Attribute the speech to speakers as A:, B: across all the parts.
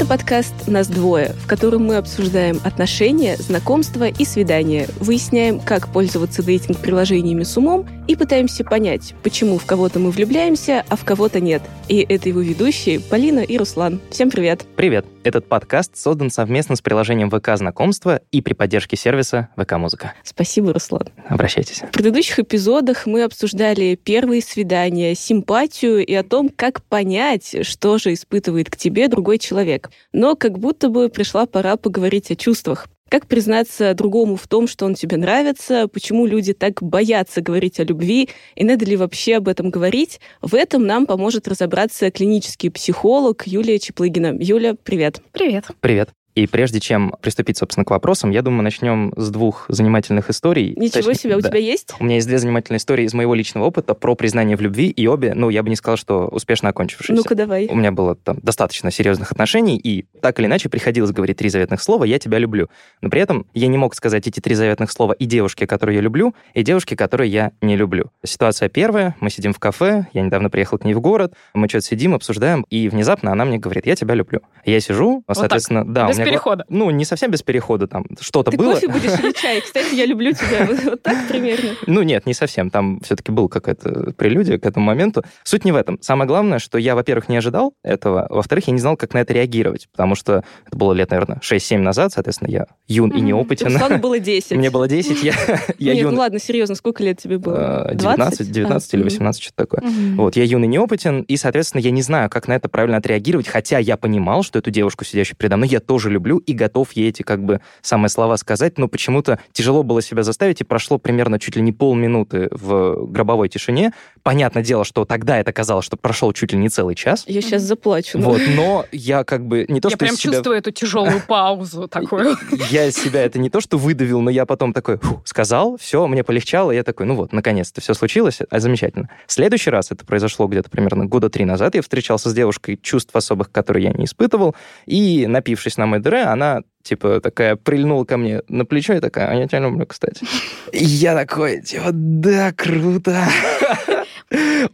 A: Это подкаст «Нас двое», в котором мы обсуждаем отношения, знакомства и свидания, выясняем, как пользоваться дейтинг-приложениями с умом и пытаемся понять, почему в кого-то мы влюбляемся, а в кого-то нет. И это его ведущие Полина и Руслан. Всем привет!
B: Привет! Этот подкаст создан совместно с приложением ВК Знакомства и при поддержке сервиса ВК Музыка.
A: Спасибо, Руслан.
B: Обращайтесь.
A: В предыдущих эпизодах мы обсуждали первые свидания, симпатию и о том, как понять, что же испытывает к тебе другой человек. Но как будто бы пришла пора поговорить о чувствах. Как признаться другому в том, что он тебе нравится, почему люди так боятся говорить о любви, и надо ли вообще об этом говорить, в этом нам поможет разобраться клинический психолог Юлия Чеплыгина. Юля, привет.
C: Привет.
B: Привет. И прежде чем приступить, собственно, к вопросам, я думаю, начнем с двух занимательных историй.
A: Ничего Точнее, себе, у да. тебя есть?
B: У меня есть две занимательные истории из моего личного опыта про признание в любви, и обе, ну, я бы не сказал, что успешно окончившиеся.
A: Ну-ка, давай.
B: У меня было там достаточно серьезных отношений, и так или иначе приходилось говорить три заветных слова «я тебя люблю». Но при этом я не мог сказать эти три заветных слова и девушке, которую я люблю, и девушке, которую я не люблю. Ситуация первая, мы сидим в кафе, я недавно приехал к ней в город, мы что-то сидим, обсуждаем, и внезапно она мне говорит «я тебя люблю». Я сижу, вот соответственно,
C: так,
B: да.
C: У меня перехода.
B: Ну, не совсем без перехода, там что-то было.
A: Ты кофе будешь или чай? Кстати, я люблю тебя. Вот так примерно.
B: Ну нет, не совсем. Там все-таки был какая-то прелюдия к этому моменту. Суть не в этом. Самое главное, что я, во-первых, не ожидал этого, во-вторых, я не знал, как на это реагировать, потому что это было лет, наверное, 6-7 назад, соответственно, я юн и неопытен.
A: Руслану было 10.
B: Мне было 10, я, я
A: Нет,
B: юн...
A: ну ладно, серьезно, сколько лет тебе было?
B: 19, 19 а, или 18, что-то такое. Вот, я юн и неопытен, и, соответственно, я не знаю, как на это правильно отреагировать, хотя я понимал, что эту девушку, сидящую передо мной, я тоже люблю и готов ей эти, как бы, самые слова сказать, но почему-то тяжело было себя заставить, и прошло примерно чуть ли не полминуты в гробовой тишине. Понятное дело, что тогда это казалось, что прошел чуть ли не целый час.
A: Я сейчас заплачу.
B: Но... Вот, но я как бы не то,
C: я
B: что
C: прям
B: себя...
C: чувствую эту тяжелую паузу такую.
B: Я себя это не то, что выдавил, но я потом такой сказал, все, мне полегчало, я такой, ну вот, наконец-то все случилось, а замечательно. Следующий раз, это произошло где-то примерно года три назад, я встречался с девушкой, чувств особых, которые я не испытывал, и, напившись на мой дыре, она типа, такая прильнула ко мне на плечо и такая, а я тебя люблю, кстати. Я такой, типа, да, круто.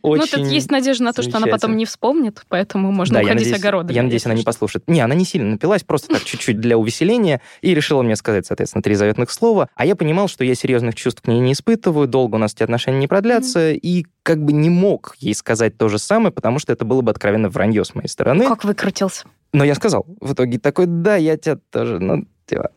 C: Очень ну, тут есть надежда на то, что она потом не вспомнит, поэтому можно да, уходить
B: я
C: огородами.
B: Я надеюсь, она не послушает. Не, она не сильно напилась, просто так чуть-чуть для увеселения, и решила мне сказать, соответственно, три заветных слова. А я понимал, что я серьезных чувств к ней не испытываю, долго у нас эти отношения не продлятся, mm-hmm. и как бы не мог ей сказать то же самое, потому что это было бы откровенно вранье с моей стороны.
C: Как выкрутился?
B: Но я сказал в итоге такой, да, я тебя тоже, ну, типа,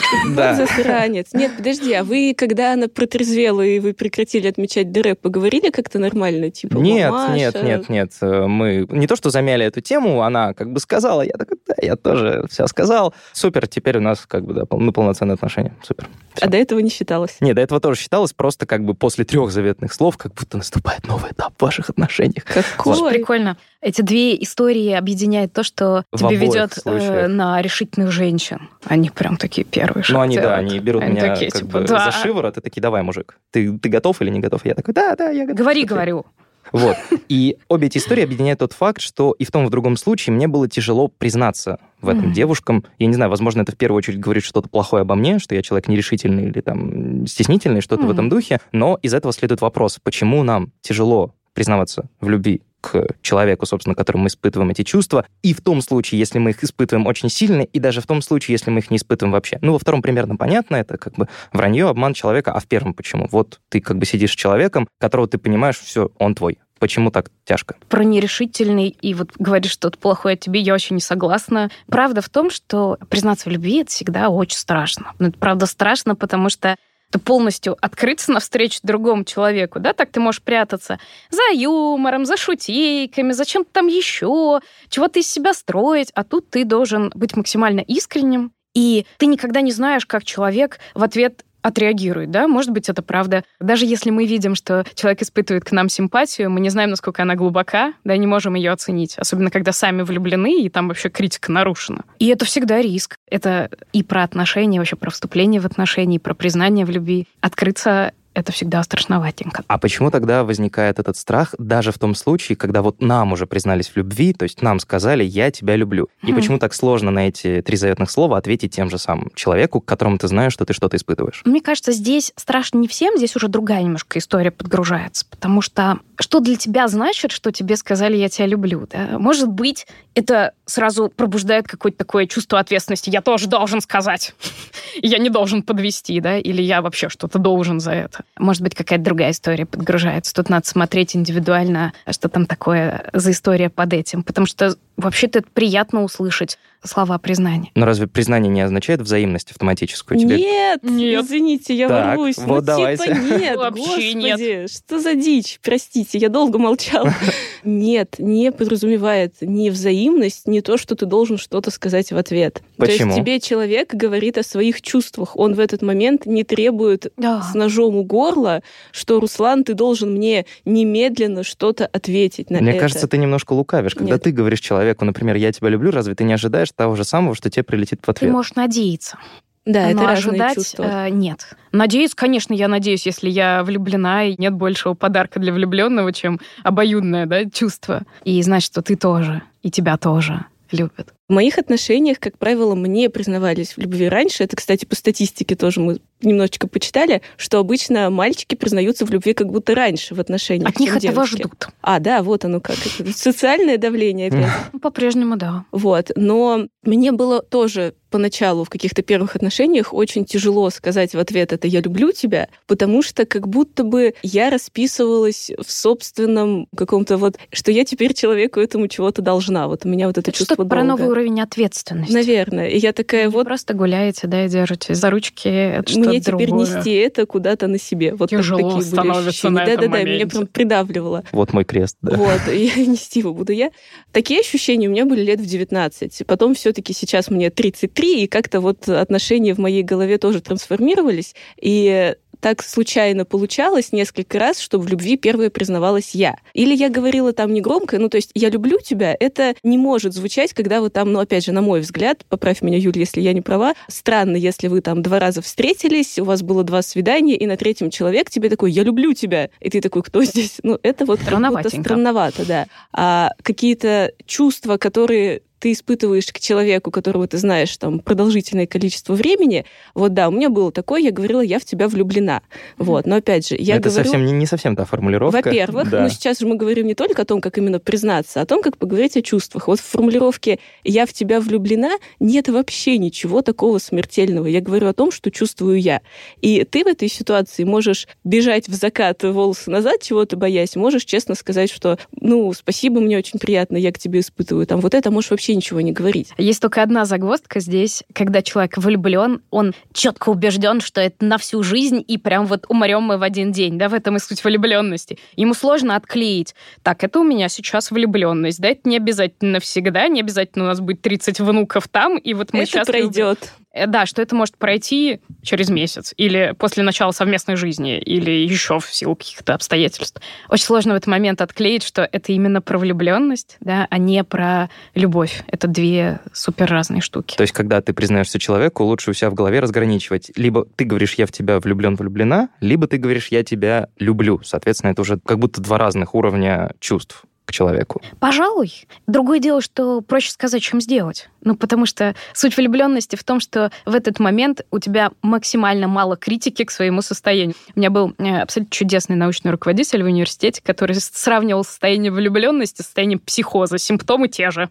A: да. засранец. Нет, подожди, а вы, когда она протрезвела, и вы прекратили отмечать ДР, поговорили как-то нормально? Типа,
B: нет,
A: мамаша?
B: нет, нет, нет. Мы не то, что замяли эту тему, она как бы сказала, я такой, да, я тоже все сказал. Супер, теперь у нас как бы, да, ну, полноценные отношения. Супер.
A: Все. А до этого не считалось?
B: Нет, до этого тоже считалось, просто как бы после трех заветных слов, как будто наступает новый этап в ваших отношениях.
A: Какой?
C: Вот. Прикольно. Эти две истории объединяет то, что в тебе ведет э, на решительных женщин. Они прям такие первые
B: шаг Ну, они, делают. да, они берут они меня такие, как типа, бы да. за шиворот и такие, давай, мужик, ты, ты готов или не готов? Я такой, да, да, я готов.
C: Говори, говорю.
B: Вот. И обе эти истории объединяют тот факт, что и в том, и в другом случае мне было тяжело признаться в этом mm-hmm. девушкам. Я не знаю, возможно, это в первую очередь говорит что-то плохое обо мне, что я человек нерешительный или там стеснительный, что-то mm-hmm. в этом духе. Но из этого следует вопрос, почему нам тяжело признаваться в любви к человеку, собственно, которому мы испытываем эти чувства, и в том случае, если мы их испытываем очень сильно, и даже в том случае, если мы их не испытываем вообще. Ну, во втором примерно понятно, это как бы вранье, обман человека, а в первом почему? Вот ты как бы сидишь с человеком, которого ты понимаешь, все, он твой. Почему так тяжко?
C: Про нерешительный и вот говоришь что-то плохое о тебе, я очень не согласна. Правда в том, что признаться в любви это всегда очень страшно. Но это правда страшно, потому что ты полностью открыться навстречу другому человеку, да, так ты можешь прятаться за юмором, за шутейками, за чем-то там еще, чего ты из себя строить, а тут ты должен быть максимально искренним, и ты никогда не знаешь, как человек в ответ отреагирует, да, может быть, это правда. Даже если мы видим, что человек испытывает к нам симпатию, мы не знаем, насколько она глубока, да, не можем ее оценить, особенно когда сами влюблены, и там вообще критика нарушена. И это всегда риск. Это и про отношения, вообще про вступление в отношения, и про признание в любви. Открыться это всегда страшноватенько.
B: А почему тогда возникает этот страх даже в том случае, когда вот нам уже признались в любви, то есть нам сказали «я тебя люблю». И хм. почему так сложно на эти три заветных слова ответить тем же самым человеку, к которому ты знаешь, что ты что-то испытываешь?
C: Мне кажется, здесь страшно не всем, здесь уже другая немножко история подгружается, потому что что для тебя значит, что тебе сказали «я тебя люблю». Да? Может быть, это сразу пробуждает какое-то такое чувство ответственности. Я тоже должен сказать. я не должен подвести, да, или я вообще что-то должен за это. Может быть, какая-то другая история подгружается. Тут надо смотреть индивидуально, что там такое за история под этим. Потому что вообще-то это приятно услышать слова признания.
B: Но разве признание не означает взаимность автоматическую?
A: Тебе... Нет, нет, извините, я так, ворвусь. Вот ну, типа, давайте. типа нет, Вообще господи, нет. что за дичь? Простите, я долго молчал. Нет, не подразумевает ни взаимность, ни то, что ты должен что-то сказать в ответ.
B: Почему?
A: То есть тебе человек говорит о своих чувствах. Он в этот момент не требует да. с ножом у горла, что, Руслан, ты должен мне немедленно что-то ответить на
B: Мне
A: это.
B: кажется, ты немножко лукавишь. Когда Нет. ты говоришь человеку, например, я тебя люблю, разве ты не ожидаешь того же самого, что тебе прилетит в ответ?
C: Ты можешь надеяться.
A: Да,
C: Но
A: это
C: ожидать
A: чувства.
C: Э, нет. Надеюсь, конечно, я надеюсь, если я влюблена, и нет большего подарка для влюбленного, чем обоюдное да, чувство. И знать, что ты тоже, и тебя тоже любят.
A: В моих отношениях, как правило, мне признавались в любви раньше. Это, кстати, по статистике тоже мы немножечко почитали, что обычно мальчики признаются в любви как будто раньше в отношениях.
C: От них этого ждут.
A: А, да, вот оно как. Это социальное давление опять.
C: По-прежнему, да.
A: Вот. Но мне было тоже поначалу в каких-то первых отношениях очень тяжело сказать в ответ это «я люблю тебя», потому что как будто бы я расписывалась в собственном каком-то вот, что я теперь человеку этому чего-то должна. Вот у меня вот это, это чувство
C: что про новый уровень ответственности.
A: Наверное. И я такая
C: Вы
A: вот...
C: просто гуляете, да, и держите за ручки. Это
A: Мне теперь другое. нести это куда-то на себе. Вот
C: Тяжело такие становится
A: были ощущения. Да-да-да, меня прям придавливало.
B: Вот мой крест, да.
A: Вот, и нести его буду я. Такие ощущения у меня были лет в 19. Потом все таки сейчас мне 33, и как-то вот отношения в моей голове тоже трансформировались. И так случайно получалось несколько раз, что в любви первая признавалась я. Или я говорила там негромко, ну, то есть «я люблю тебя», это не может звучать, когда вы там, ну, опять же, на мой взгляд, поправь меня, Юля, если я не права, странно, если вы там два раза встретились, у вас было два свидания, и на третьем человек тебе такой «я люблю тебя», и ты такой «кто здесь?» Ну, это вот странновато, да. А какие-то чувства, которые ты испытываешь к человеку, которого ты знаешь там продолжительное количество времени, вот да, у меня было такое, я говорила, я в тебя влюблена. Вот, но опять же, я
B: Это
A: говорю...
B: совсем не, не совсем та формулировка.
A: Во-первых, да. ну сейчас же мы говорим не только о том, как именно признаться, а о том, как поговорить о чувствах. Вот в формулировке «я в тебя влюблена» нет вообще ничего такого смертельного. Я говорю о том, что чувствую я. И ты в этой ситуации можешь бежать в закат волосы назад, чего-то боясь, можешь честно сказать, что, ну, спасибо, мне очень приятно, я к тебе испытываю. Там вот это можешь вообще вообще ничего не говорить.
C: Есть только одна загвоздка здесь, когда человек влюблен, он четко убежден, что это на всю жизнь, и прям вот умрем мы в один день, да, в этом и суть влюбленности. Ему сложно отклеить. Так, это у меня сейчас влюбленность, да, это не обязательно навсегда, не обязательно у нас будет 30 внуков там, и вот мы
A: это
C: сейчас...
A: пройдет.
C: Э, да, что это может пройти через месяц, или после начала совместной жизни, или еще в силу каких-то обстоятельств. Очень сложно в этот момент отклеить, что это именно про влюбленность, да, а не про любовь. Это две супер разные штуки.
B: То есть, когда ты признаешься человеку, лучше у себя в голове разграничивать. Либо ты говоришь «я в тебя влюблен, влюблена», либо ты говоришь «я тебя люблю». Соответственно, это уже как будто два разных уровня чувств человеку?
C: Пожалуй. Другое дело, что проще сказать, чем сделать. Ну, потому что суть влюбленности в том, что в этот момент у тебя максимально мало критики к своему состоянию. У меня был э, абсолютно чудесный научный руководитель в университете, который сравнивал состояние влюбленности с состоянием психоза. Симптомы те же.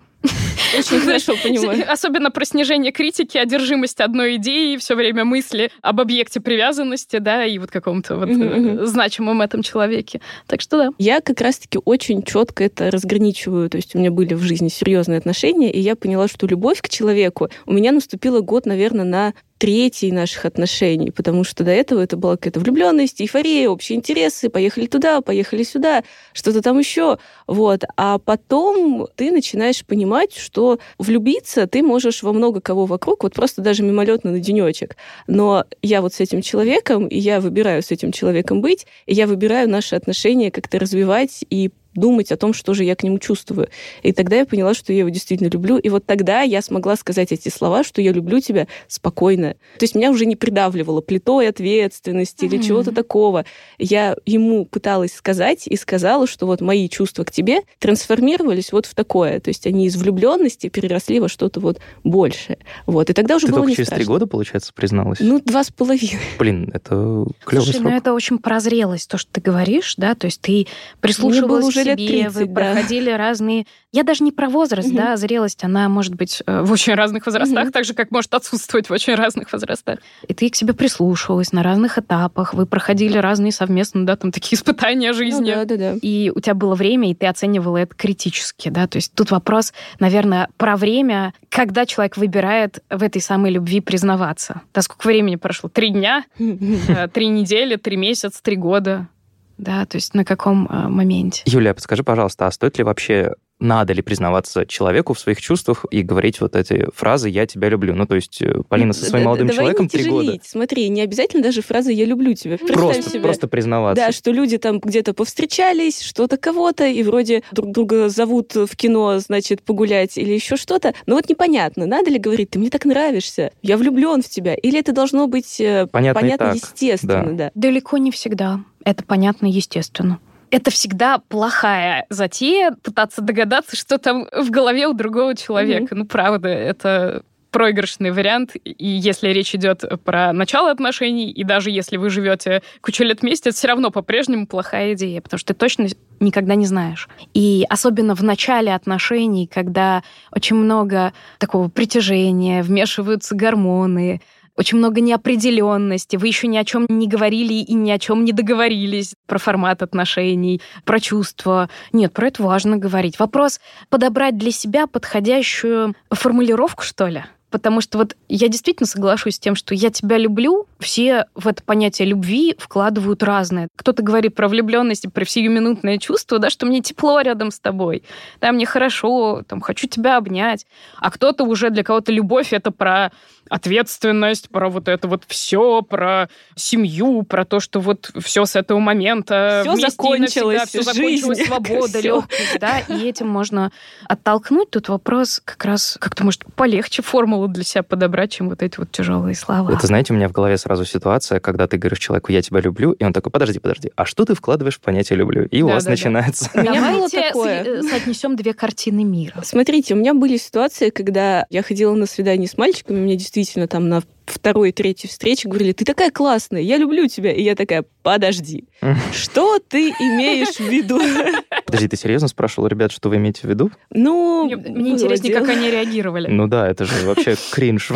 A: Очень хорошо понимаю.
C: Особенно про снижение критики, одержимость одной идеи, все время мысли об объекте привязанности, да, и вот каком-то вот mm-hmm. значимом этом человеке. Так что да.
A: Я как раз-таки очень четко это разграничиваю. То есть у меня были в жизни серьезные отношения, и я поняла, что любовь к человеку у меня наступила год, наверное, на третий наших отношений, потому что до этого это была какая-то влюбленность, эйфория, общие интересы, поехали туда, поехали сюда, что-то там еще. Вот. А потом ты начинаешь понимать, что влюбиться ты можешь во много кого вокруг, вот просто даже мимолетно на денечек. Но я вот с этим человеком, и я выбираю с этим человеком быть, и я выбираю наши отношения как-то развивать и думать о том, что же я к нему чувствую. И тогда я поняла, что я его действительно люблю. И вот тогда я смогла сказать эти слова, что я люблю тебя спокойно. То есть меня уже не придавливало плитой ответственности mm-hmm. или чего-то такого. Я ему пыталась сказать и сказала, что вот мои чувства к тебе трансформировались вот в такое. То есть они из влюбленности переросли во что-то вот большее. Вот. И тогда уже
B: Ты
A: было
B: только
A: не
B: через
A: страшно.
B: три года, получается, призналась?
A: Ну, два с половиной.
B: Блин, это клевый
C: Слушай,
B: срок.
C: ну это очень прозрелость, то, что ты говоришь, да, то есть ты прислушивалась
A: было уже лет
C: себе,
A: 30,
C: вы
A: да.
C: проходили разные... Я даже не про возраст,
A: Мгм.
C: да, зрелость, она может быть э, в очень разных возрастах,
A: Мгм.
C: так же, как может отсутствовать в очень разных возрастах. И ты к себе прислушивалась на разных этапах, вы проходили разные совместно, да, там такие испытания жизни.
A: Ну, да, да, да.
C: И у тебя было время, и ты оценивала это критически, да, то есть тут вопрос, наверное, про время, когда человек выбирает в этой самой любви признаваться. Да, сколько времени прошло? Три дня? Э, три недели, три месяца, три года. Да, то есть на каком э, моменте?
B: Юлия, подскажи, пожалуйста, а стоит ли вообще, надо ли признаваться человеку в своих чувствах и говорить вот эти фразы «я тебя люблю»? Ну, то есть э, Полина со своим
A: Да-
B: молодым
A: давай
B: человеком три года.
A: Смотри, не обязательно даже фраза «я люблю тебя». Представь
B: Просто,
A: себе.
B: просто признаваться.
A: Да, что люди там где-то повстречались, что-то кого-то, и вроде друг друга зовут в кино, значит, погулять или еще что-то. Но вот непонятно, надо ли говорить, ты мне так нравишься, я влюблен в тебя, или это должно быть э,
B: Понятно
A: понятно,
B: так,
A: естественно, да.
C: Далеко не всегда. Это понятно, естественно. Это всегда плохая затея пытаться догадаться, что там в голове у другого человека. Ну, правда, это проигрышный вариант. И если речь идет про начало отношений, и даже если вы живете кучу лет вместе, это все равно по-прежнему плохая идея, потому что ты точно никогда не знаешь. И особенно в начале отношений, когда очень много такого притяжения, вмешиваются гормоны, очень много неопределенности, вы еще ни о чем не говорили и ни о чем не договорились про формат отношений, про чувства. Нет, про это важно говорить. Вопрос подобрать для себя подходящую формулировку, что ли? Потому что вот я действительно соглашусь с тем, что я тебя люблю, все в это понятие любви вкладывают разное. Кто-то говорит про влюбленность про сиюминутное чувство, да, что мне тепло рядом с тобой, да, мне хорошо, там, хочу тебя обнять. А кто-то уже для кого-то любовь это про ответственность, про вот это вот все, про семью, про то, что вот все с этого момента и
A: закончилось,
C: навсегда, всё закончилось,
A: жизнь,
C: свобода,
A: всё.
C: легкость, да, и этим можно оттолкнуть. Тут вопрос как раз как-то, может, полегче формулу для себя подобрать, чем вот эти вот тяжелые слова.
B: Это, знаете, у меня в голове сразу ситуация, когда ты говоришь человеку «я тебя люблю», и он такой «подожди, подожди, а что ты вкладываешь в понятие «люблю»?» И у вас
C: Да-да-да.
B: начинается...
A: У меня было
C: Давайте
A: такое.
C: со- э, соотнесем две картины мира.
A: Смотрите, у меня были ситуации, когда я ходила на свидание с мальчиками, мне действительно там на второй, третьей встрече говорили, ты такая классная, я люблю тебя. И я такая, подожди, что ты имеешь в виду?
B: Подожди, ты серьезно спрашивал, ребят, что вы имеете в виду?
A: Ну,
C: Мне, мне интереснее,
A: дело.
C: как они реагировали.
B: Ну да, это же вообще кринж.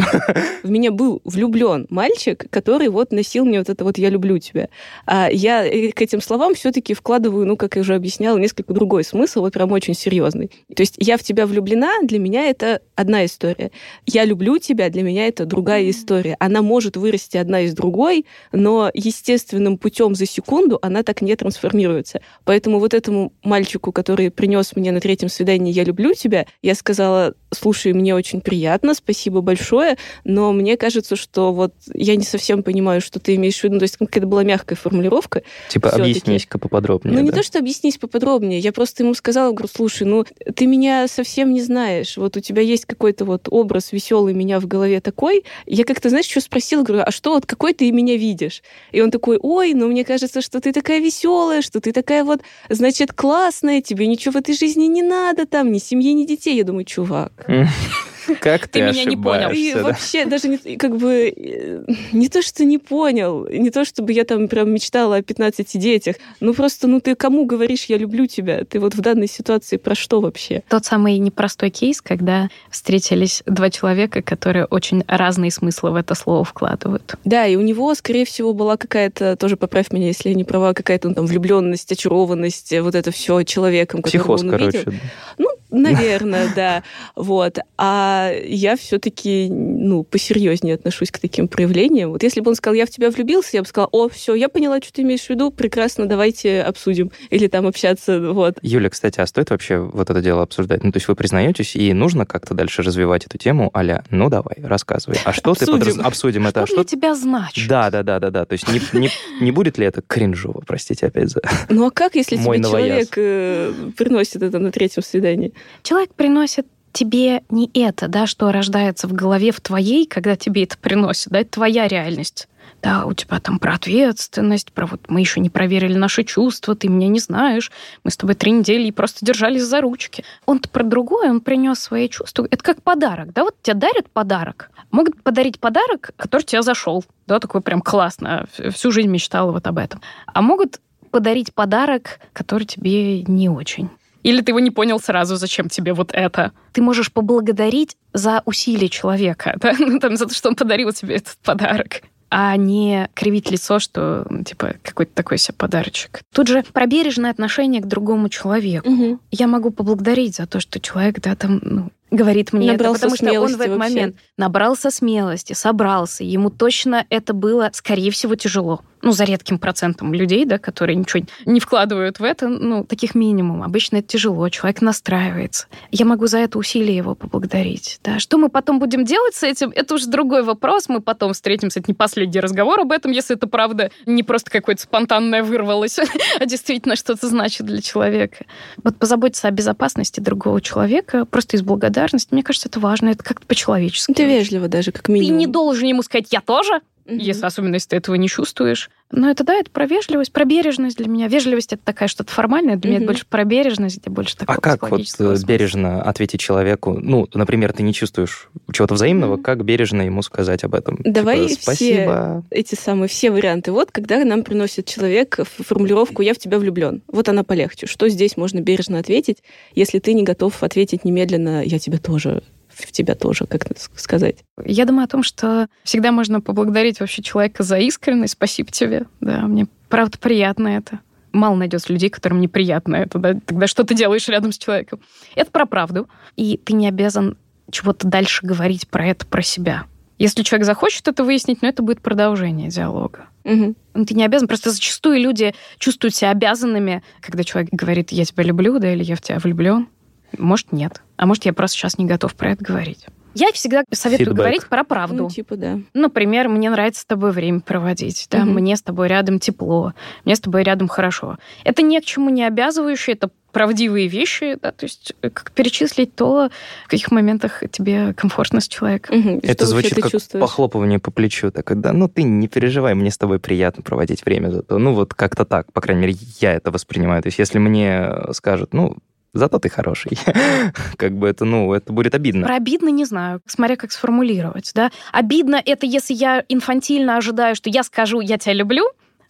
A: В меня был влюблен мальчик, который вот носил мне вот это вот «я люблю тебя». А я э, к этим словам все-таки вкладываю, ну, как я уже объясняла, несколько другой смысл, вот прям очень серьезный. То есть я в тебя влюблена, для меня это одна история. Я люблю тебя, для меня это другая история. Она может вырасти одна из другой, но естественным путем за секунду она так не трансформируется. Поэтому вот этому мальчику, который принес мне на третьем свидании «я люблю тебя», я сказала, слушай, мне очень приятно, спасибо большое, но мне кажется, что вот я не совсем понимаю, что ты имеешь в виду. То есть какая-то была мягкая формулировка.
B: Типа, объяснись-ка поподробнее.
A: Ну, не
B: да?
A: то, что объяснись поподробнее. Я просто ему сказала, говорю, слушай, ну, ты меня совсем не знаешь. Вот у тебя есть какой-то вот образ веселый меня в голове такой. Я как-то, знаешь, что спросила, говорю, а что вот какой ты меня видишь? И он такой, ой, ну, мне кажется, что ты такая веселая, что ты такая вот, значит, классная, тебе ничего в этой жизни не надо, там, ни семьи, ни детей. Я думаю, чувак, Mm.
B: Как ты
C: Ты меня не понял.
A: и
B: да?
A: вообще даже не, как бы э, не то, что не понял, не то, чтобы я там прям мечтала о 15 детях, ну просто, ну ты кому говоришь, я люблю тебя? Ты вот в данной ситуации про что вообще?
C: Тот самый непростой кейс, когда встретились два человека, которые очень разные смыслы в это слово вкладывают.
A: Да, и у него, скорее всего, была какая-то, тоже поправь меня, если я не права, какая-то ну, там влюбленность, очарованность, вот это все человеком, которого
B: Психоз,
A: он
B: короче.
A: увидел. Ну, Наверное, да. Вот. А я все-таки, ну, посерьезнее отношусь к таким проявлениям. Вот если бы он сказал, я в тебя влюбился, я бы сказала, о, все, я поняла, что ты имеешь в виду, прекрасно, давайте обсудим. Или там общаться, вот.
B: Юля, кстати, а стоит вообще вот это дело обсуждать? Ну, то есть вы признаетесь, и нужно как-то дальше развивать эту тему, аля, ну, давай, рассказывай. А что
A: Обсудим.
B: ты подраз... Обсудим это.
C: Что
B: А
C: для тебя значит?
B: Да, да, да, да, да. То есть не, не, не будет ли это кринжово, простите опять за...
A: Ну а как, если тебе человек э, приносит это на третьем свидании?
C: Человек приносит тебе не это, да, что рождается в голове в твоей, когда тебе это приносит, да, это твоя реальность. Да, у тебя там про ответственность, про вот мы еще не проверили наши чувства, ты меня не знаешь, мы с тобой три недели и просто держались за ручки. Он-то про другое, он принес свои чувства. Это как подарок, да, вот тебе дарят подарок. Могут подарить подарок, который тебе зашел, да, такой прям классно, всю жизнь мечтала вот об этом. А могут подарить подарок, который тебе не очень. Или ты его не понял сразу, зачем тебе вот это. Ты можешь поблагодарить за усилия человека, да? ну, там, за то, что он подарил тебе этот подарок а не кривить лицо, что, типа, какой-то такой себе подарочек. Тут же про бережное отношение к другому человеку.
A: Мгм.
C: Я могу поблагодарить за то, что человек, да, там, ну, говорит мне
A: Набрался
C: это, потому что он в этот
A: вообще.
C: момент набрался смелости, собрался. Ему точно это было, скорее всего, тяжело. Ну, за редким процентом людей, да, которые ничего не вкладывают в это, ну, таких минимум. Обычно это тяжело, человек настраивается. Я могу за это усилие его поблагодарить. Да. Что мы потом будем делать с этим, это уже другой вопрос. Мы потом встретимся, это не последний разговор об этом, если это правда не просто какое-то спонтанное вырвалось, а действительно что-то значит для человека. Вот позаботиться о безопасности другого человека просто из благодарности, мне кажется, это важно, это как-то по-человечески.
A: Это вежливо даже, как
C: Ты
A: минимум.
C: не должен ему сказать «я тоже»,
A: Мгм.
C: если особенно если ты этого не чувствуешь. Но это да, это про вежливость, про бережность для меня. Вежливость это такая что-то формальное, для меня это больше про бережность, где больше такого
B: А как вот э,
C: смысла.
B: бережно ответить человеку? Ну, например, ты не чувствуешь чего-то взаимного,
A: Мгм.
B: как бережно ему сказать об этом?
A: Давай
B: Типа,
A: все
B: спасибо.
A: эти самые все варианты. Вот когда нам приносит человек формулировку «я в тебя влюблен». Вот она полегче. Что здесь можно бережно ответить, если ты не готов ответить немедленно «я тебя тоже», в тебя тоже, как сказать.
C: Я думаю о том, что всегда можно поблагодарить вообще человека за искренность. Спасибо тебе. Да, мне правда приятно это. Мало найдется людей, которым неприятно это. Да? Тогда что ты делаешь рядом с человеком? Это про правду. И ты не обязан чего-то дальше говорить про это, про себя. Если человек захочет это выяснить, но это будет продолжение диалога.
A: Мгм.
C: Ну, Ты не обязан. Просто зачастую люди чувствуют себя обязанными, когда человек говорит, я тебя люблю, да, или я в тебя влюблен. Может, нет. А может, я просто сейчас не готов про это говорить. Я всегда советую
B: Фидбэк.
C: говорить про правду.
A: Ну, типа, да.
C: Например, мне нравится с тобой время проводить, да,
A: Мгм.
C: мне с тобой рядом тепло, мне с тобой рядом хорошо. Это ни к чему не обязывающее, это правдивые вещи, да, то есть э, как перечислить то, в каких моментах тебе комфортно с человеком.
A: И
B: Это звучит как
A: чувствуешь?
B: похлопывание по плечу. Так, когда, ну, ты не переживай, мне с тобой приятно проводить время зато. Ну, вот как-то так, по крайней мере, я это воспринимаю. То есть если мне скажут, ну, зато ты хороший, как бы это, ну, это будет обидно.
C: Про обидно не знаю, смотря как сформулировать, да. Обидно это если я инфантильно ожидаю, что я скажу «я тебя люблю»,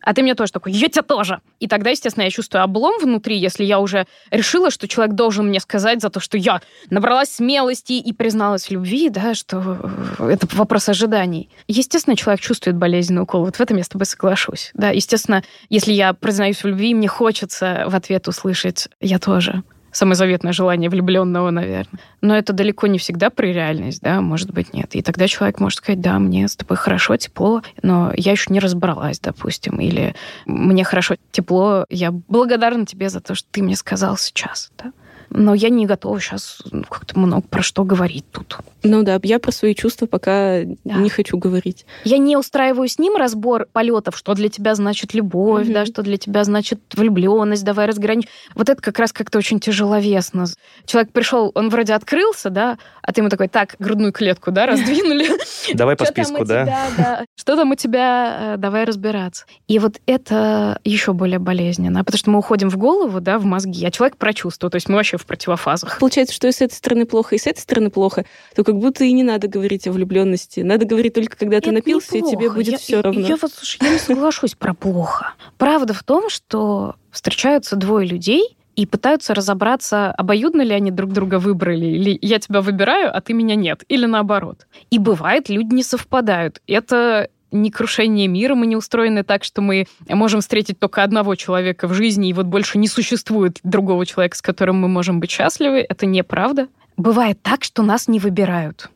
C: а ты мне тоже такой «я тебя тоже». И тогда, естественно, я чувствую облом внутри, если я уже решила, что человек должен мне сказать за то, что я набралась смелости и призналась в любви, да, что э, это вопрос ожиданий. Естественно, человек чувствует болезненный укол. Вот в этом я с тобой соглашусь. Да, естественно, если я признаюсь в любви, мне хочется в ответ услышать «я тоже». Самое заветное желание влюбленного, наверное. Но это далеко не всегда про реальность, да, может быть, нет. И тогда человек может сказать, да, мне с тобой хорошо, тепло, но я еще не разобралась, допустим, или мне хорошо, тепло, я благодарна тебе за то, что ты мне сказал сейчас, да. Но я не готова сейчас как-то много про что говорить тут.
A: Ну да, я про свои чувства пока
C: Да.
A: не хочу говорить.
C: Я не устраиваю с ним разбор полетов, что для тебя значит любовь,
A: Мгм.
C: да, что для тебя значит влюбленность, давай разграничим. Вот это как раз как-то очень тяжеловесно. Человек пришел, он вроде открылся, да, а ты ему такой, так, грудную клетку, да, раздвинули.
B: Давай по списку,
C: да? Что там у тебя? э, Давай разбираться. И вот это еще более болезненно, потому что мы уходим в голову, да, в мозги, а человек про чувства, то есть мы вообще в противофазах.
A: Получается, что и с этой стороны плохо, и с этой стороны плохо, то как будто и не надо говорить о влюбленности. Надо говорить только, когда ты
C: Это
A: напился, и тебе
C: неплохо.
A: будет
C: Я-
A: все равно.
C: Я вот, слушай, я не соглашусь про плохо. Правда в том, что встречаются двое людей и пытаются разобраться, обоюдно ли они друг друга выбрали, или я тебя выбираю, а ты меня нет, или наоборот. И бывает, люди не совпадают. Это не крушение мира, мы не устроены так, что мы можем встретить только одного человека в жизни, и вот больше не существует другого человека, с которым мы можем быть счастливы. Это неправда. Бывает так, что нас не выбирают.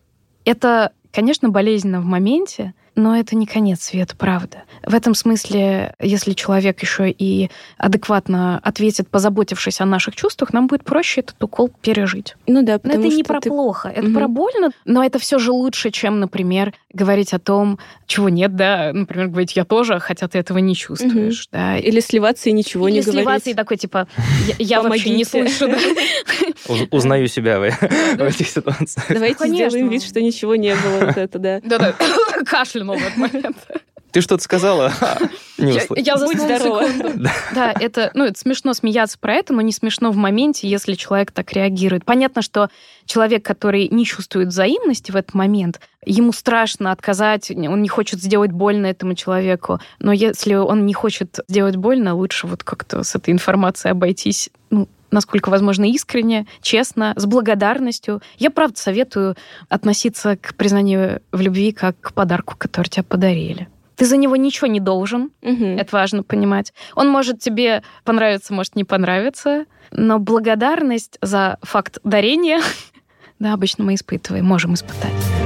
C: Это, конечно, болезненно в моменте, но это не конец света, правда. В этом смысле, если человек еще и адекватно ответит, позаботившись о наших чувствах, нам будет проще этот укол пережить.
A: Ну да,
C: потому но это не про ты... плохо, это угу. про больно, но это все же лучше, чем, например, говорить о том, чего нет, да, например, говорить я тоже, хотя ты этого не чувствуешь, угу. да.
A: Или сливаться и ничего
C: Или
A: не
C: говорить. Или сливаться и такой типа я, я вообще не слышу.
B: Узнаю себя в этих ситуациях.
A: Давайте сделаем вид, что ничего не было. Вот это, да.
C: Да-да, кашлянул в этот момент.
B: Ты что-то сказала?
C: Не я, я заснула секунду. Да. да, это, ну, это смешно смеяться про это, но не смешно в моменте, если человек так реагирует. Понятно, что человек, который не чувствует взаимности в этот момент, ему страшно отказать, он не хочет сделать больно этому человеку. Но если он не хочет сделать больно, лучше вот как-то с этой информацией обойтись ну, насколько возможно, искренне, честно, с благодарностью. Я, правда, советую относиться к признанию в любви как к подарку, который тебе подарили. Ты за него ничего не должен, угу. это важно понимать. Он может тебе понравиться, может не понравиться, но благодарность за факт дарения, да, обычно мы испытываем, можем испытать.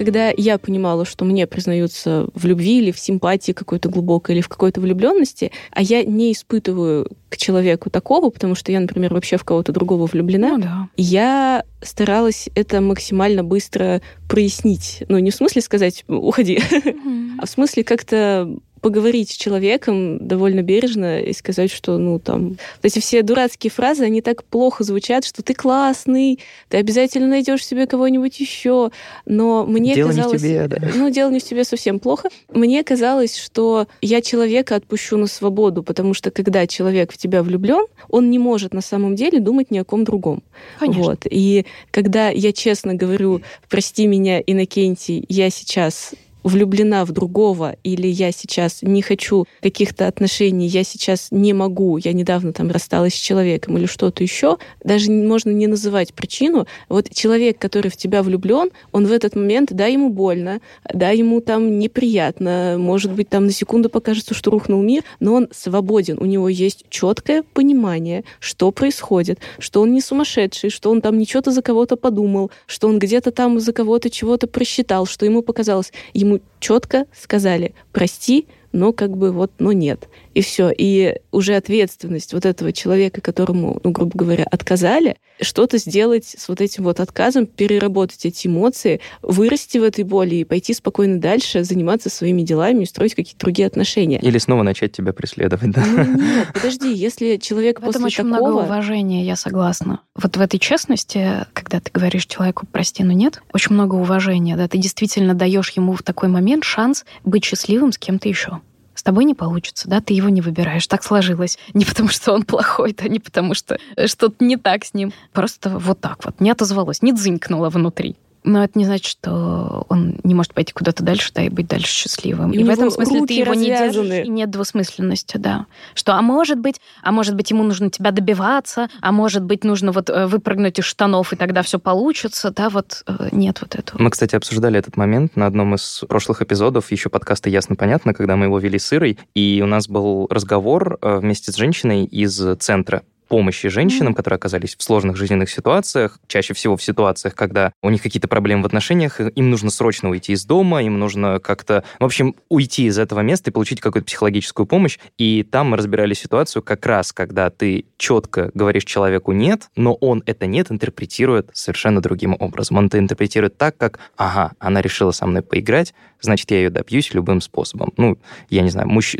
A: Когда я понимала, что мне признаются в любви или в симпатии какой-то глубокой, или в какой-то влюбленности, а я не испытываю к человеку такого, потому что я, например, вообще в кого-то другого влюблена,
C: ну, да.
A: я старалась это максимально быстро прояснить. Ну, не в смысле сказать «уходи», mm-hmm. а в смысле как-то поговорить с человеком довольно бережно и сказать, что, ну, там, вот эти все дурацкие фразы, они так плохо звучат, что ты классный, ты обязательно найдешь себе кого-нибудь еще. Но мне
B: дело
A: казалось...
B: не в тебе, да.
A: Ну, дело не в тебе совсем плохо. Мне казалось, что я человека отпущу на свободу, потому что когда человек в тебя влюблен, он не может на самом деле думать ни о ком другом.
C: Конечно.
A: Вот. И когда я честно говорю, прости меня, Иннокентий, я сейчас влюблена в другого, или я сейчас не хочу каких-то отношений, я сейчас не могу, я недавно там рассталась с человеком или что-то еще, даже можно не называть причину. Вот человек, который в тебя влюблен, он в этот момент, да, ему больно, да, ему там неприятно, может быть, там на секунду покажется, что рухнул мир, но он свободен, у него есть четкое понимание, что происходит, что он не сумасшедший, что он там не что-то за кого-то подумал, что он где-то там за кого-то чего-то просчитал, что ему показалось. Ему ему четко сказали, прости, но как бы вот, но нет и все. И уже ответственность вот этого человека, которому, ну, грубо говоря, отказали, что-то сделать с вот этим вот отказом, переработать эти эмоции, вырасти в этой боли и пойти спокойно дальше, заниматься своими делами и строить какие-то другие отношения.
B: Или снова начать тебя преследовать, да?
A: Ну, нет, подожди, если человек
C: в
A: после
C: этом очень
A: такого...
C: много уважения, я согласна. Вот в этой честности, когда ты говоришь человеку «прости, но нет», очень много уважения, да, ты действительно даешь ему в такой момент шанс быть счастливым с кем-то еще с тобой не получится, да, ты его не выбираешь. Так сложилось. Не потому, что он плохой, да, не потому, что что-то не так с ним. Просто вот так вот. Не отозвалось, не дзынькнуло внутри. Но это не значит, что он не может пойти куда-то дальше, да, и быть дальше счастливым.
A: И, и в этом смысле ты его развязаны. не держишь,
C: и нет двусмысленности, да. Что, а может быть, а может быть, ему нужно тебя добиваться, а может быть, нужно вот э, выпрыгнуть из штанов, и тогда все получится, да, вот э, нет вот этого.
B: Мы, кстати, обсуждали этот момент на одном из прошлых эпизодов, еще подкаста «Ясно-понятно», когда мы его вели с Ирой, и у нас был разговор э, вместе с женщиной из центра помощи женщинам, которые оказались в сложных жизненных ситуациях, чаще всего в ситуациях, когда у них какие-то проблемы в отношениях, им нужно срочно уйти из дома, им нужно как-то, в общем, уйти из этого места и получить какую-то психологическую помощь. И там мы разбирали ситуацию как раз, когда ты четко говоришь человеку «нет», но он это «нет» интерпретирует совершенно другим образом. Он это интерпретирует так, как «ага, она решила со мной поиграть, значит, я ее добьюсь любым способом». Ну, я не знаю, мужч...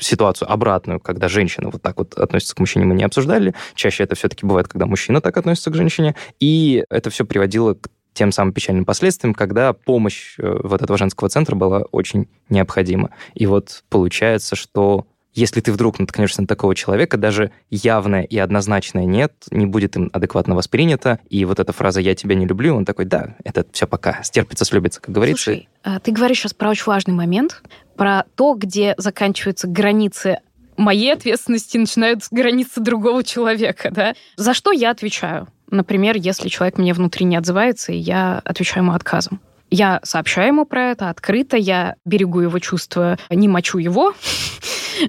B: ситуацию обратную, когда женщина вот так вот относится к мужчине, мы не обсуждали, Чаще это все-таки бывает, когда мужчина так относится к женщине. И это все приводило к тем самым печальным последствиям, когда помощь э, вот этого женского центра была очень необходима. И вот получается, что если ты вдруг наткнешься на такого человека, даже явное и однозначное «нет» не будет им адекватно воспринято. И вот эта фраза «я тебя не люблю», он такой «да, это все пока, стерпится, слюбится», как говорится.
C: Слушай, а ты говоришь сейчас про очень важный момент, про то, где заканчиваются границы моей ответственности начинают границы другого человека, да. За что я отвечаю? Например, если человек мне внутри не отзывается, и я отвечаю ему отказом. Я сообщаю ему про это открыто, я берегу его чувства, не мочу его.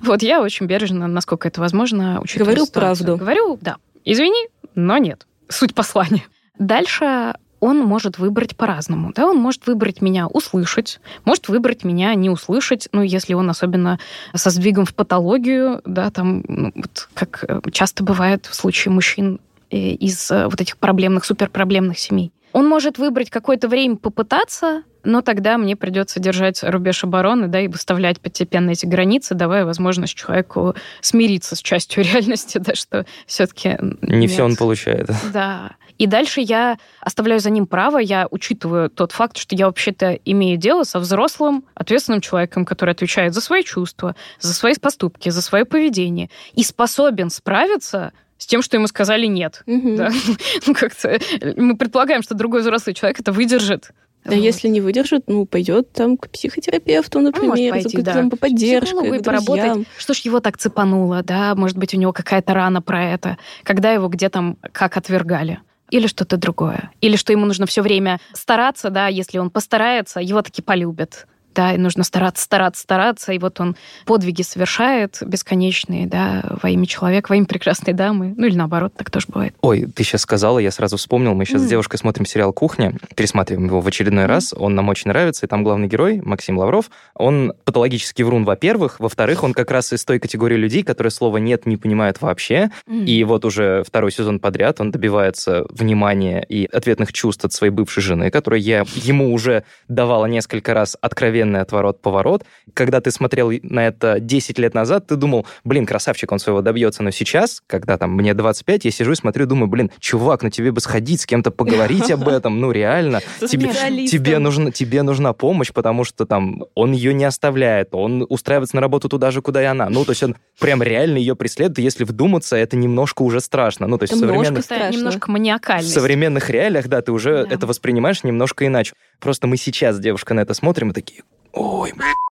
C: Вот я очень бережно, насколько это возможно, учитываю
A: Говорю
C: ситуацию.
A: правду.
C: Говорю, да. Извини, но нет. Суть послания. Дальше он может выбрать по-разному. Да? Он может выбрать меня услышать, может выбрать меня не услышать, ну, если он особенно со сдвигом в патологию, да, там, ну, вот как э, часто бывает в случае мужчин э, из э, вот этих проблемных, суперпроблемных семей. Он может выбрать какое-то время попытаться, но тогда мне придется держать рубеж обороны, да, и выставлять постепенно эти границы, давая возможность человеку смириться с частью реальности, да, что все-таки
B: Не все он получает.
C: Да. И дальше я оставляю за ним право, я учитываю тот факт, что я вообще-то имею дело со взрослым, ответственным человеком, который отвечает за свои чувства, за свои поступки, за свое поведение и способен справиться с тем, что ему сказали нет.
A: Мгм.
C: Да? Ну, как-то мы предполагаем, что другой взрослый человек это выдержит.
A: А
C: Вот.
A: если не выдержит, ну, пойдет там к психотерапевту,
C: Ну, может
A: например,
C: пойти,
A: за какой-то
C: да.
A: там по поддержке, к
C: поработать. Что ж его так цепануло, да? Может быть, у него какая-то рана про это. Когда его где там, как отвергали. Или что-то другое. Или что ему нужно все время стараться, да, если он постарается, его таки полюбят. Да, и нужно стараться, стараться, стараться, и вот он подвиги совершает бесконечные, да, во имя человека, во имя прекрасной дамы. Ну или наоборот, так тоже бывает.
B: Ой, ты сейчас сказала, я сразу вспомнил. Мы сейчас
C: М.
B: с девушкой смотрим сериал «Кухня», пересматриваем его в очередной раз. Он нам очень нравится, и там главный герой, Максим Лавров, он патологический врун, во-первых. Во-вторых, он как раз из той категории людей, которые слова «нет» не понимают вообще. И вот уже второй сезон подряд он добивается внимания и ответных чувств от своей бывшей жены, которая я, ему уже давала несколько раз откровенный отворот-поворот. Когда ты смотрел на это 10 лет назад, ты думал, блин, красавчик, он своего добьется. Но сейчас, когда там мне 25, я сижу и смотрю, думаю, блин, чувак, ну тебе бы сходить с кем-то поговорить об этом, ну реально. Тебе, тебе, нужна, тебе нужна помощь, потому что там он ее не оставляет, он устраивается на работу туда же, куда и она. Ну, то есть он прям реально ее преследует, если вдуматься, это немножко уже страшно. Ну, то есть в
A: Это
B: современных,
A: страшно.
C: немножко
B: в
C: маниакальность.
B: современных реалиях, да, ты уже
C: Да.
B: это воспринимаешь немножко иначе. Просто мы сейчас, девушка, на это смотрим и такие, ой,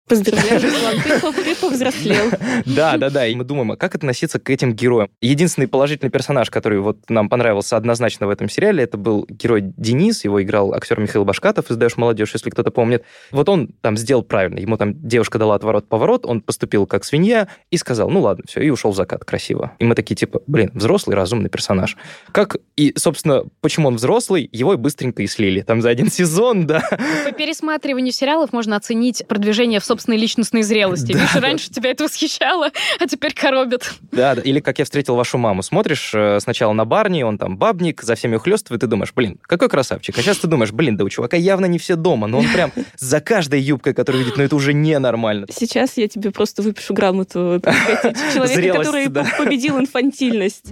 A: Поздравляю, Руслан, ты, ты повзрослел.
B: Да, да, да. И мы думаем, а как относиться к этим героям? Единственный положительный персонаж, который вот нам понравился однозначно в этом сериале, это был герой Денис, его играл актер Михаил Башкатов, издаешь молодежь, если кто-то помнит. Вот он там сделал правильно. Ему там девушка дала отворот-поворот, он поступил как свинья и сказал, ну ладно, все, и ушел в закат красиво. И мы такие, типа, блин, взрослый, разумный персонаж. Как, и, собственно, почему он взрослый, его и быстренько и слили. Там за один сезон, да.
C: По пересматриванию сериалов можно оценить продвижение в собственной личностной зрелости.
B: Да,
C: Видишь,
B: да.
C: раньше тебя это восхищало, а теперь коробит.
B: Да, да. или как я встретил вашу маму. Смотришь э, сначала на Барни, он там бабник, за всеми ухлёстывает, и ты думаешь, блин, какой красавчик. А сейчас ты думаешь, блин, да у чувака явно не все дома, но он прям за каждой юбкой, которую видит, но это уже ненормально.
A: Сейчас я тебе просто выпишу грамоту человека, который победил инфантильность.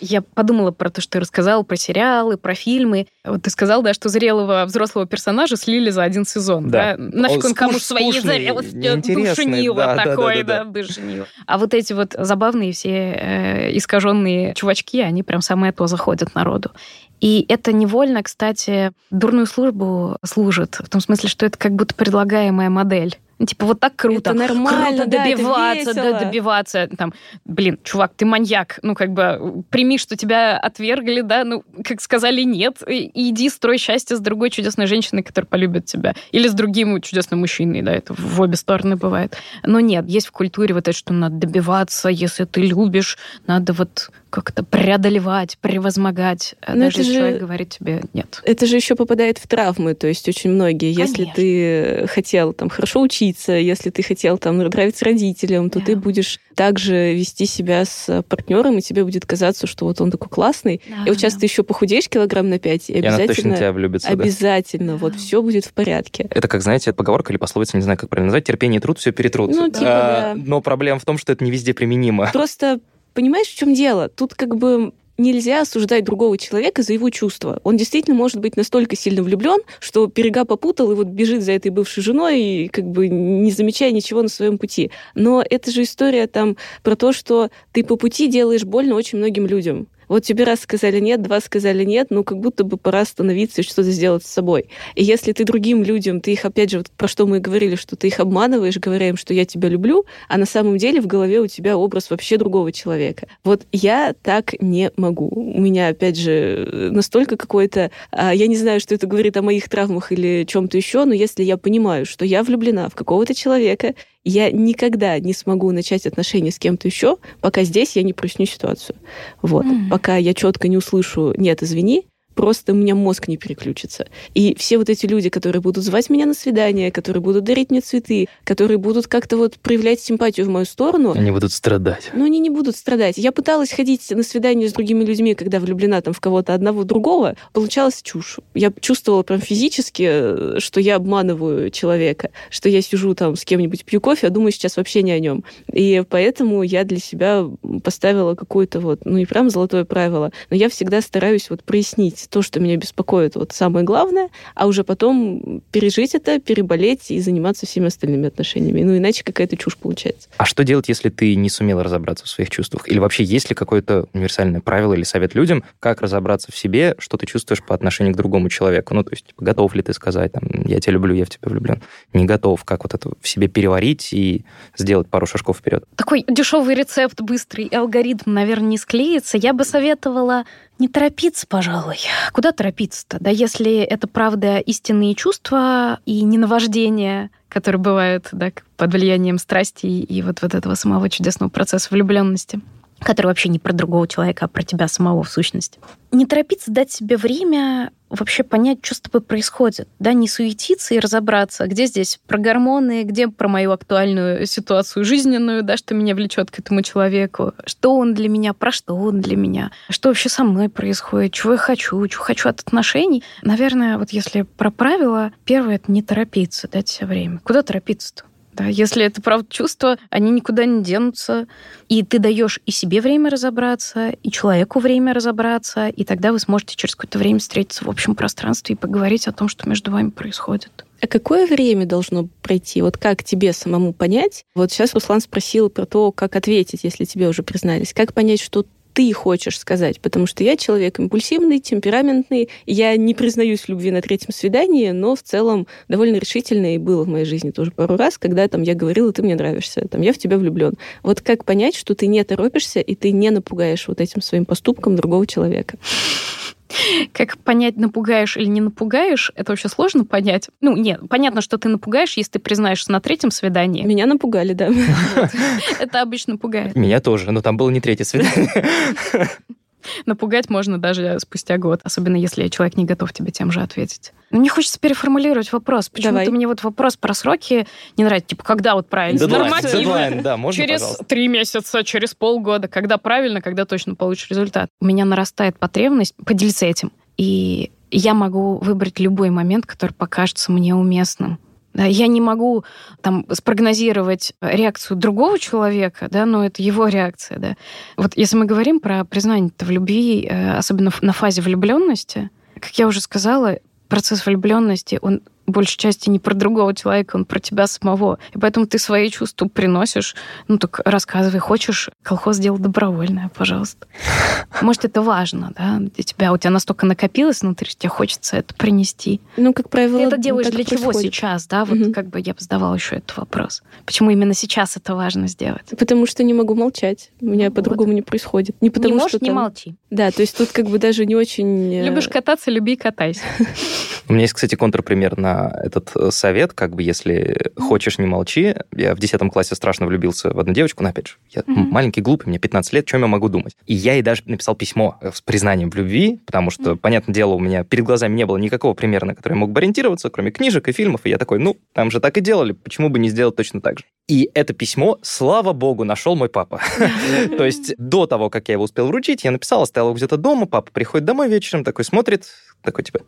C: Я подумала про то, что ты рассказал, про сериалы, про фильмы. Вот ты сказал, да, что зрелого взрослого персонажа слили за один сезон.
B: Да.
C: Да. Нафиг
B: Он
C: он кому
B: неинтересный,
C: душнило
B: да, да,
C: такой,
B: да, да,
C: да, душнило. А вот эти вот забавные все э, искаженные чувачки, они прям самое то заходят народу. И это невольно, кстати, дурную службу служит. В том смысле, что это как будто предлагаемая модель. Ну, Типа, вот так круто.
A: Это нормально,
C: круто
A: да, это
C: добиваться, да,
A: весело.
C: добиваться. Там, блин, чувак, ты маньяк. Ну, как бы, прими, что тебя отвергли, да, ну, как сказали, нет. И иди строй счастье с другой чудесной женщиной, которая полюбит тебя. Или с другим чудесным мужчиной, да, это в обе стороны бывает. Но нет, есть в культуре вот это, что надо добиваться, если ты любишь, надо вот как-то преодолевать, превозмогать.
A: Но
C: даже
A: это
C: если
A: же-
C: человек говорит тебе нет.
A: Это же еще попадает в травмы, то есть очень многие. Если
C: Конечно.
A: ты хотел там хорошо учиться, если ты хотел там нравиться родителям, то
C: Да.
A: ты будешь также вести себя с партнером, и тебе будет казаться, что вот он такой классный. и вот сейчас ты еще похудеешь килограмм на 5, и
B: И она точно
A: обязательно,
B: тебя влюбится, да.
A: обязательно, вот
C: Да.
A: все будет в порядке.
B: Это как, знаете, поговорка или пословица, не знаю, как правильно назвать, терпение и труд все перетрут.
A: Ну, типа,
B: А,
A: да.
B: Но проблема в том, что это не везде применимо.
A: Просто понимаешь, в чем дело? Тут как бы нельзя осуждать другого человека за его чувства. Он действительно может быть настолько сильно влюблен, что берега попутал и вот бежит за этой бывшей женой и как бы не замечая ничего на своем пути. Но это же история там про то, что ты по пути делаешь больно очень многим людям. Вот тебе раз сказали нет, два сказали нет, ну как будто бы пора остановиться и что-то сделать с собой. И если ты другим людям, ты их, опять же, вот про что мы и говорили, что ты их обманываешь, говоря им, что я тебя люблю, а на самом деле в голове у тебя образ вообще другого человека. Вот я так не могу. У меня, опять же, настолько какой-то... А, я не знаю, что это говорит о моих травмах или чем-то еще, но если я понимаю, что я влюблена в какого-то человека, я никогда не смогу начать отношения с кем-то еще, пока здесь я не проясню ситуацию. Вот. Mm. Пока я четко не услышу «нет, извини», просто у меня мозг не переключится. И все вот эти люди, которые будут звать меня на свидание, которые будут дарить мне цветы, которые будут как-то вот проявлять симпатию в мою сторону...
B: Они будут страдать.
A: Ну, они не будут страдать. Я пыталась ходить на свидание с другими людьми, когда влюблена там в кого-то одного другого, получалась чушь. Я чувствовала прям физически, что я обманываю человека, что я сижу там с кем-нибудь, пью кофе, а думаю сейчас вообще не о нем. И поэтому я для себя поставила какое-то вот, ну, не прям золотое правило, но я всегда стараюсь вот прояснить то, что меня беспокоит, вот самое главное, а уже потом пережить это, переболеть и заниматься всеми остальными отношениями. Ну, иначе какая-то чушь получается.
B: А что делать, если ты не сумела разобраться в своих чувствах? Или вообще есть ли какое-то универсальное правило или совет людям, как разобраться в себе, что ты чувствуешь по отношению к другому человеку? Ну, то есть, типа, готов ли ты сказать, там, я тебя люблю, я в тебя влюблен? Не готов. Как вот это в себе переварить и сделать пару шажков вперед?
C: Такой дешевый рецепт, быстрый алгоритм, наверное, не склеится. Я бы советовала не торопиться, пожалуй. Куда торопиться-то? Да если это правда истинные чувства и не наваждение, которые бывают да, под влиянием страсти и вот, вот этого самого чудесного процесса влюбленности который вообще не про другого человека, а про тебя самого в сущности. Не торопиться дать себе время вообще понять, что с тобой происходит, да, не суетиться и разобраться, где здесь про гормоны, где про мою актуальную ситуацию жизненную, да, что меня влечет к этому человеку, что он для меня, про что он для меня, что вообще со мной происходит, чего я хочу, чего хочу от отношений. Наверное, вот если про правила, первое — это не торопиться, дать себе время. Куда торопиться-то? Да, если это правда чувства, они никуда не денутся. И ты даешь и себе время разобраться, и человеку время разобраться, и тогда вы сможете через какое-то время встретиться в общем пространстве и поговорить о том, что между вами происходит.
A: А какое время должно пройти? Вот как тебе самому понять? Вот сейчас Руслан спросил про то, как ответить, если тебе уже признались. Как понять, что ты хочешь сказать, потому что я человек импульсивный, темпераментный, я не признаюсь в любви на третьем свидании, но в целом довольно решительный и было в моей жизни тоже пару раз, когда там я говорила, ты мне нравишься, там я в тебя влюблен. Вот как понять, что ты не торопишься и ты не напугаешь вот этим своим поступком другого человека?
C: Как понять, напугаешь или не напугаешь, это вообще сложно понять. Ну, нет, понятно, что ты напугаешь, если ты признаешься на третьем свидании.
A: Меня напугали, да.
C: Это обычно пугает.
B: Меня тоже, но там было не третье свидание.
C: Напугать можно даже спустя год, особенно если человек не готов тебе тем же ответить. Но мне хочется переформулировать вопрос. Почему-то мне вот вопрос про сроки не нравится. Типа, когда вот правильно?
B: Дедлайн, Нормативы. Дедлайн, да, можно,
C: Через три месяца, через полгода. Когда правильно, когда точно получишь результат. У меня нарастает потребность поделиться этим. И я могу выбрать любой момент, который покажется мне уместным. Я не могу там спрогнозировать реакцию другого человека, да, но это его реакция, да. Вот если мы говорим про признание в любви, э, особенно на фазе влюбленности, как я уже сказала, процесс влюбленности, он большей части не про другого человека, он про тебя самого. И поэтому ты свои чувства приносишь. Ну так рассказывай, хочешь, колхоз сделал добровольное, пожалуйста. Может, это важно, да, для тебя. У тебя настолько накопилось внутри, тебе хочется это принести.
A: Ну, как правило,
C: Ты это делаешь для чего сейчас, да? Вот угу. как бы я бы задавала еще этот вопрос. Почему именно сейчас это важно сделать?
A: Потому что не могу молчать. У меня ну, по-другому вот. не происходит.
C: Не потому не можешь, что не молчи.
A: Да, то есть тут как бы даже не очень...
C: Э, Любишь кататься, люби и катайся.
B: У меня есть, кстати, контрпример на этот э, совет, как бы, если хочешь, не молчи. Я в 10 классе страшно влюбился в одну девочку, но, опять же, я mm-hmm. маленький, глупый, мне 15 лет, чем я могу думать? И я ей даже написал письмо э, с признанием в любви, потому что, mm-hmm. понятное дело, у меня перед глазами не было никакого примера, на который я мог бы ориентироваться, кроме книжек и фильмов, и я такой, ну, там же так и делали, почему бы не сделать точно так же? И это письмо, слава богу, нашел мой папа. То есть до того, как я его успел вручить, я написал, оставил его где-то дома, папа приходит домой вечером, такой смотрит, такой типа,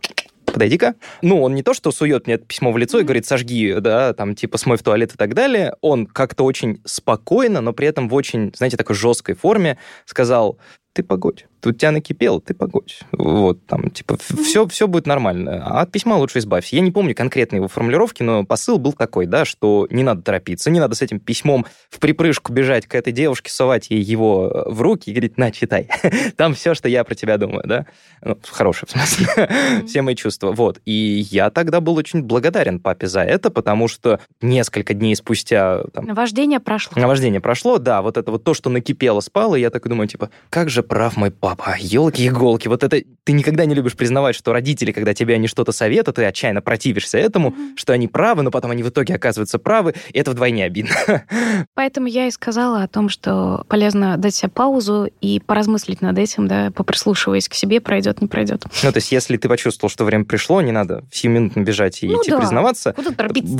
B: подойди-ка. Ну, он не то, что сует мне это письмо в лицо и говорит, сожги, да, там, типа, смой в туалет и так далее. Он как-то очень спокойно, но при этом в очень, знаете, такой жесткой форме сказал, ты погодь. У тебя накипело, ты погодь. Вот, там, типа, все, все будет нормально. А от письма лучше избавься. Я не помню конкретно его формулировки, но посыл был такой, да, что не надо торопиться, не надо с этим письмом в припрыжку бежать к этой девушке, совать ей его в руки и говорить, на, читай. Там все, что я про тебя думаю, да. Ну, хорошее, в смысле. Все мои чувства. Вот. И я тогда был очень благодарен папе за это, потому что несколько дней спустя...
C: Там, Наваждение прошло.
B: Наваждение прошло, да. Вот это вот то, что накипело, спало, и я так думаю, типа, как же прав мой папа. Елки-иголки. Вот это... Ты никогда не любишь признавать, что родители, когда тебе они что-то советуют, ты отчаянно противишься этому, mm-hmm. что они правы, но потом они в итоге оказываются правы, и это вдвойне обидно.
C: Поэтому я и сказала о том, что полезно дать себе паузу и поразмыслить над этим, да, поприслушиваясь к себе, пройдет, не пройдет.
B: Ну, то есть, если ты почувствовал, что время пришло, не надо в сиюминутно бежать и ну, идти да. признаваться.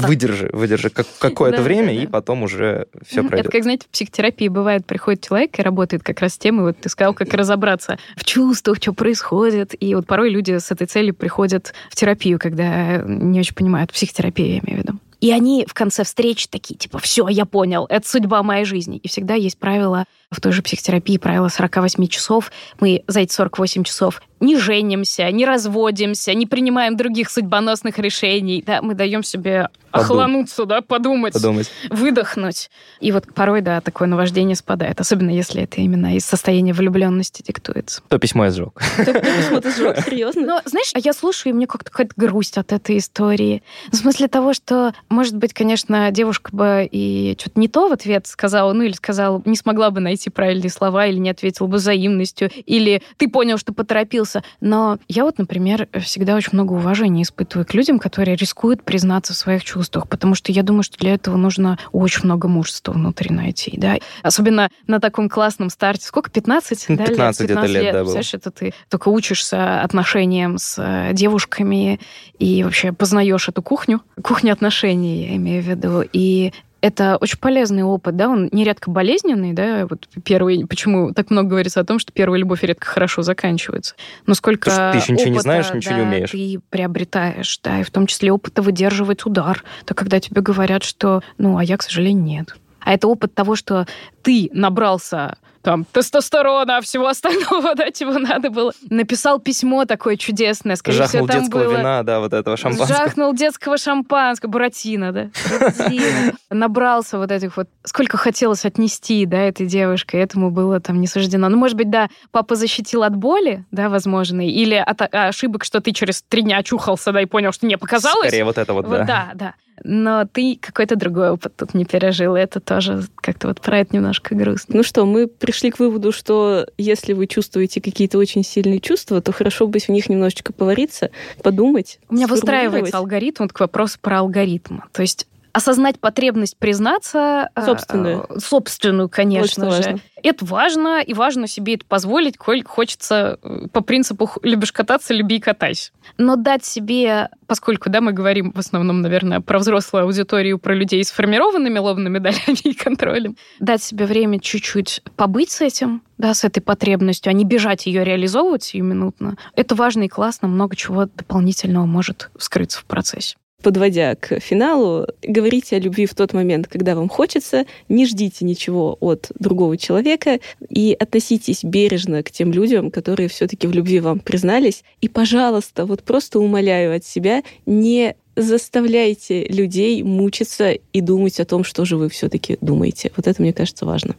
B: Выдержи, выдержи как, какое-то время, и потом уже все пройдет.
C: Это как, знаете, в психотерапии бывает, приходит человек и работает как раз с темой, вот ты сказал, как разобраться в чувствах, что происходит. И вот порой люди с этой целью приходят в терапию, когда не очень понимают, психотерапию я имею в виду. И они в конце встречи такие, типа, все, я понял, это судьба моей жизни. И всегда есть правило в той же психотерапии, правило 48 часов. Мы за эти 48 часов не женимся, не разводимся, не принимаем других судьбоносных решений. Да, мы даем себе Подум. охлануться, да, подумать,
B: подумать,
C: выдохнуть. И вот порой, да, такое наваждение спадает, особенно если это именно из состояния влюбленности диктуется.
B: То письмо я сжег.
A: То письмо ты сжег, серьезно?
C: Но, знаешь, а я слушаю, и мне как-то какая-то грусть от этой истории. В смысле того, что, может быть, конечно, девушка бы и что-то не то в ответ сказала, ну или сказала, не смогла бы найти правильные слова, или не ответила бы взаимностью, или ты понял, что поторопился. Но я вот, например, всегда очень много уважения испытываю к людям, которые рискуют признаться в своих чувствах, потому что я думаю, что для этого нужно очень много мужества внутри найти, да. Особенно на таком классном старте. Сколько? 15?
B: 15, да, 15 лет? 15 лет, лет, да,
C: Представляешь, это ты только учишься отношениям с э, девушками и вообще познаешь эту кухню, кухню отношений, я имею в виду. И это очень полезный опыт, да, он нередко болезненный, да, вот первый, почему так много говорится о том, что первая любовь редко хорошо заканчивается. Но сколько
B: Потому что ты еще ничего опыта, не знаешь, ничего
C: да,
B: не умеешь.
C: Ты приобретаешь, да, и в том числе опыта выдерживать удар. То когда тебе говорят, что, ну, а я, к сожалению, нет. А это опыт того, что ты набрался там тестостерона, всего остального, да, чего надо было. Написал письмо такое чудесное, скорее
B: Жахнул
C: всего, там
B: детского
C: было...
B: вина, да, вот этого шампанского.
C: Жахнул детского шампанского, буратино, да, буратино. Набрался вот этих вот... Сколько хотелось отнести, да, этой девушке, этому было там не суждено. Ну, может быть, да, папа защитил от боли, да, возможно, или от ошибок, что ты через три дня очухался, да, и понял, что не показалось.
B: Скорее вот это вот, да.
C: Да, да но ты какой-то другой опыт тут не пережил, и это тоже как-то вот про это немножко грустно.
A: Ну что, мы пришли к выводу, что если вы чувствуете какие-то очень сильные чувства, то хорошо бы в них немножечко повариться, подумать.
C: У меня выстраивается алгоритм, вот к вопросу про алгоритм. То есть осознать потребность признаться
A: э, собственную,
C: э, собственную, конечно Очень же. Важно. Это важно, и важно себе это позволить, коль хочется э, по принципу любишь кататься, люби и катайся. Но дать себе, поскольку, да, мы говорим в основном, наверное, про взрослую аудиторию, про людей с формированными лобными долями и контролем, дать себе время чуть-чуть побыть с этим, да, с этой потребностью, а не бежать ее реализовывать сиюминутно. Это важно и классно, много чего дополнительного может скрыться в процессе
A: подводя к финалу, говорите о любви в тот момент, когда вам хочется, не ждите ничего от другого человека и относитесь бережно к тем людям, которые все-таки в любви вам признались. И, пожалуйста, вот просто умоляю от себя, не заставляйте людей мучиться и думать о том, что же вы все-таки думаете. Вот это, мне кажется, важно.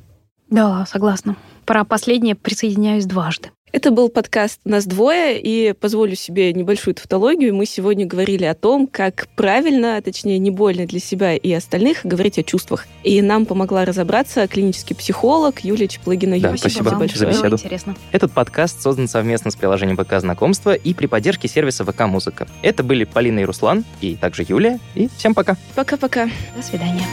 C: Да, согласна. Про последнее присоединяюсь дважды.
A: Это был подкаст «Нас двое», и позволю себе небольшую тавтологию. Мы сегодня говорили о том, как правильно, точнее, не больно для себя и остальных говорить о чувствах. И нам помогла разобраться клинический психолог Юлия Чеплыгина.
B: Да, спасибо, спасибо большое. за беседу.
C: интересно.
B: Этот подкаст создан совместно с приложением ВК Знакомства и при поддержке сервиса ВК Музыка. Это были Полина и Руслан, и также Юлия. И всем пока.
A: Пока-пока.
C: До свидания.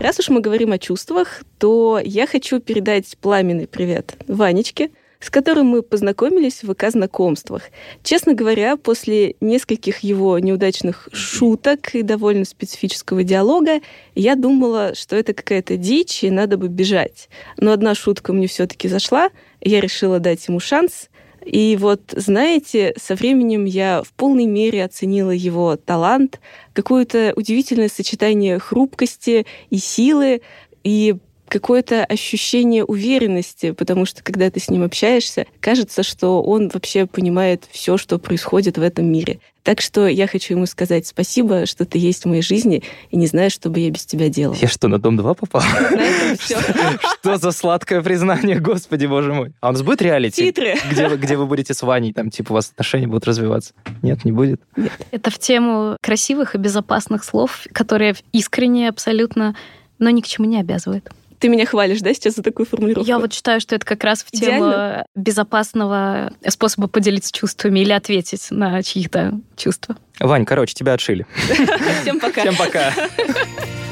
A: Раз уж мы говорим о чувствах, то я хочу передать пламенный привет Ванечке, с которым мы познакомились в ВК-знакомствах. Честно говоря, после нескольких его неудачных шуток и довольно специфического диалога, я думала, что это какая-то дичь, и надо бы бежать. Но одна шутка мне все-таки зашла, я решила дать ему шанс — и вот, знаете, со временем я в полной мере оценила его талант, какое-то удивительное сочетание хрупкости и силы, и какое-то ощущение уверенности, потому что когда ты с ним общаешься, кажется, что он вообще понимает все, что происходит в этом мире. Так что я хочу ему сказать спасибо, что ты есть в моей жизни, и не знаю, что бы я без тебя делала.
B: Я что, на Дом-2 попал? Что за сладкое признание, господи, боже мой. А у нас будет реалити?
A: Титры.
B: Где вы, где вы будете с Ваней, там, типа, у вас отношения будут развиваться? Нет, не будет?
C: Это в тему красивых и безопасных слов, которые искренне абсолютно, но ни к чему не обязывают.
A: Ты меня хвалишь, да, сейчас за такую формулировку?
C: Я вот считаю, что это как раз в тему
A: Идеально.
C: безопасного способа поделиться чувствами или ответить на чьи-то чувства.
B: Вань, короче, тебя отшили.
A: Всем пока.
B: Всем пока.